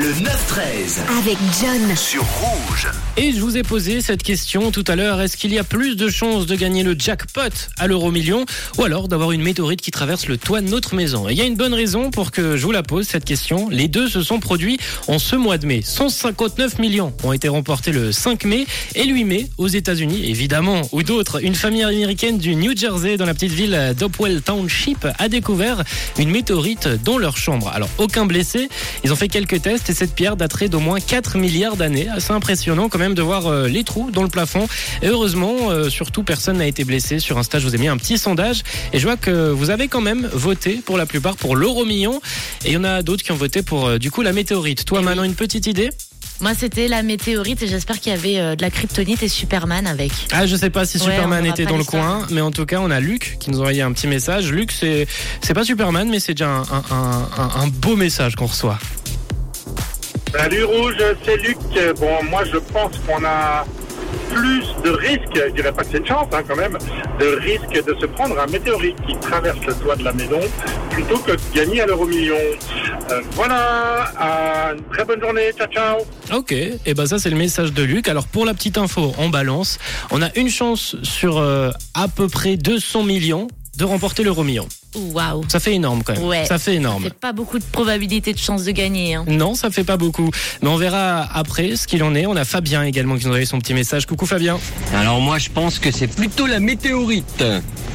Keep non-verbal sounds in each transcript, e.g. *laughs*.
Le 9-13 Avec John. sur Rouge. Et je vous ai posé cette question tout à l'heure. Est-ce qu'il y a plus de chances de gagner le jackpot à l'euro million ou alors d'avoir une météorite qui traverse le toit de notre maison? Et il y a une bonne raison pour que je vous la pose cette question. Les deux se sont produits en ce mois de mai. 159 millions ont été remportés le 5 mai et le 8 mai aux États-Unis, évidemment, ou d'autres. Une famille américaine du New Jersey dans la petite ville d'Hopewell Township a découvert une météorite dans leur chambre. Alors aucun blessé. Ils ont fait quelques tests et cette pierre daterait d'au moins 4 milliards d'années. Assez impressionnant quand même de voir euh, les trous dans le plafond. Et heureusement, euh, surtout, personne n'a été blessé. Sur Insta, je vous ai mis un petit sondage et je vois que vous avez quand même voté pour la plupart pour l'euro million. Et il y en a d'autres qui ont voté pour euh, du coup la météorite. Toi, Manon, une petite idée? Moi, c'était la météorite et j'espère qu'il y avait euh, de la kryptonite et Superman avec. Ah, je sais pas si Superman était dans le coin, mais en tout cas, on a Luc qui nous a envoyé un petit message. Luc, c'est pas Superman, mais c'est déjà un, un- un- un- un beau message qu'on reçoit. Salut Rouge, c'est Luc. Bon, moi je pense qu'on a plus de risques, je dirais pas que c'est une chance hein, quand même, de risque de se prendre un météorite qui traverse le toit de la maison plutôt que de gagner à l'euro million. Euh, voilà, une très bonne journée, ciao ciao Ok, et ben ça c'est le message de Luc. Alors pour la petite info, en balance, on a une chance sur euh, à peu près 200 millions de remporter l'euro million. Waouh. Ça fait énorme quand même. Ouais. Ça fait énorme. C'est pas beaucoup de probabilité de chance de gagner. Hein. Non, ça fait pas beaucoup. Mais on verra après ce qu'il en est. On a Fabien également qui nous a envoyé son petit message. Coucou Fabien. Alors moi je pense que c'est plutôt la météorite.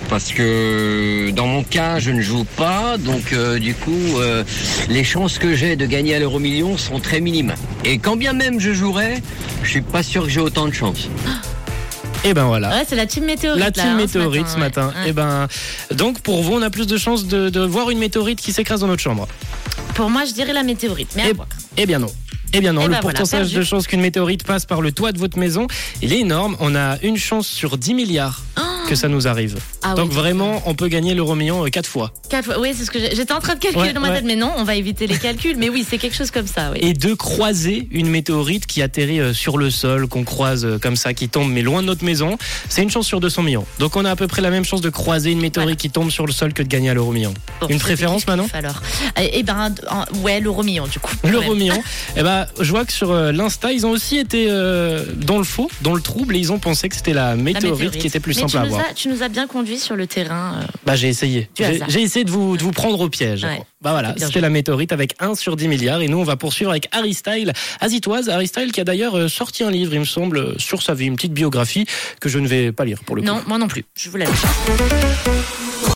Parce que dans mon cas je ne joue pas, donc euh, du coup euh, les chances que j'ai de gagner à l'euro million sont très minimes. Et quand bien même je jouerais, je suis pas sûr que j'ai autant de chance. Et ben voilà. Ouais, c'est la team météorite. La là, team hein, météorite ce matin. ouais. Et ben donc pour vous on a plus de chances de, de voir une météorite qui s'écrase dans notre chambre. Pour moi, je dirais la météorite. Mais à Eh, eh bien non. Eh bien non, Eh le ben voilà, pourcentage perdu. de chances qu'une météorite passe par le toit de votre maison, il est énorme. On a une chance sur 10 milliards que ça nous arrive. Ah Donc oui. vraiment, on peut gagner l'euro million 4 fois. Quatre fois. Oui, c'est ce que j'étais en train de calculer Ouais, dans ma ouais. tête, mais non, on va éviter les calculs. Mais oui, c'est quelque chose comme ça. Oui. Et de croiser une météorite qui atterrit euh, sur le sol, qu'on croise euh, comme ça, qui tombe mais loin de notre maison, c'est une chance sur 200 millions. Donc on a à peu près la même chance de croiser une météorite Voilà. qui tombe sur le sol que de gagner à l'euro million. Bon, Une préférence, kiff, alors Eh eh ben, en- ouais, l'euro million du coup. *laughs* L'euro million. Eh ben, je vois que sur euh, l'Insta, ils ont aussi été euh, dans le faux, dans le trouble, et ils ont pensé que c'était la La météorite, qui était plus Mais simple à nous avoir. as- tu nous as bien conduit sur le terrain. euh, Bah j'ai essayé. J'ai essayé de vous, de vous prendre au piège. Ouais. Bah voilà, c'était la météorite avec 1 sur 10 milliards. Et nous, on va poursuivre avec Harry Style, Azitoise. Harry Style qui a d'ailleurs euh, sorti un livre, il me semble, euh, sur sa vie, une petite biographie que je ne vais pas lire pour le coup. Non, moi non plus. Je vous l'avais.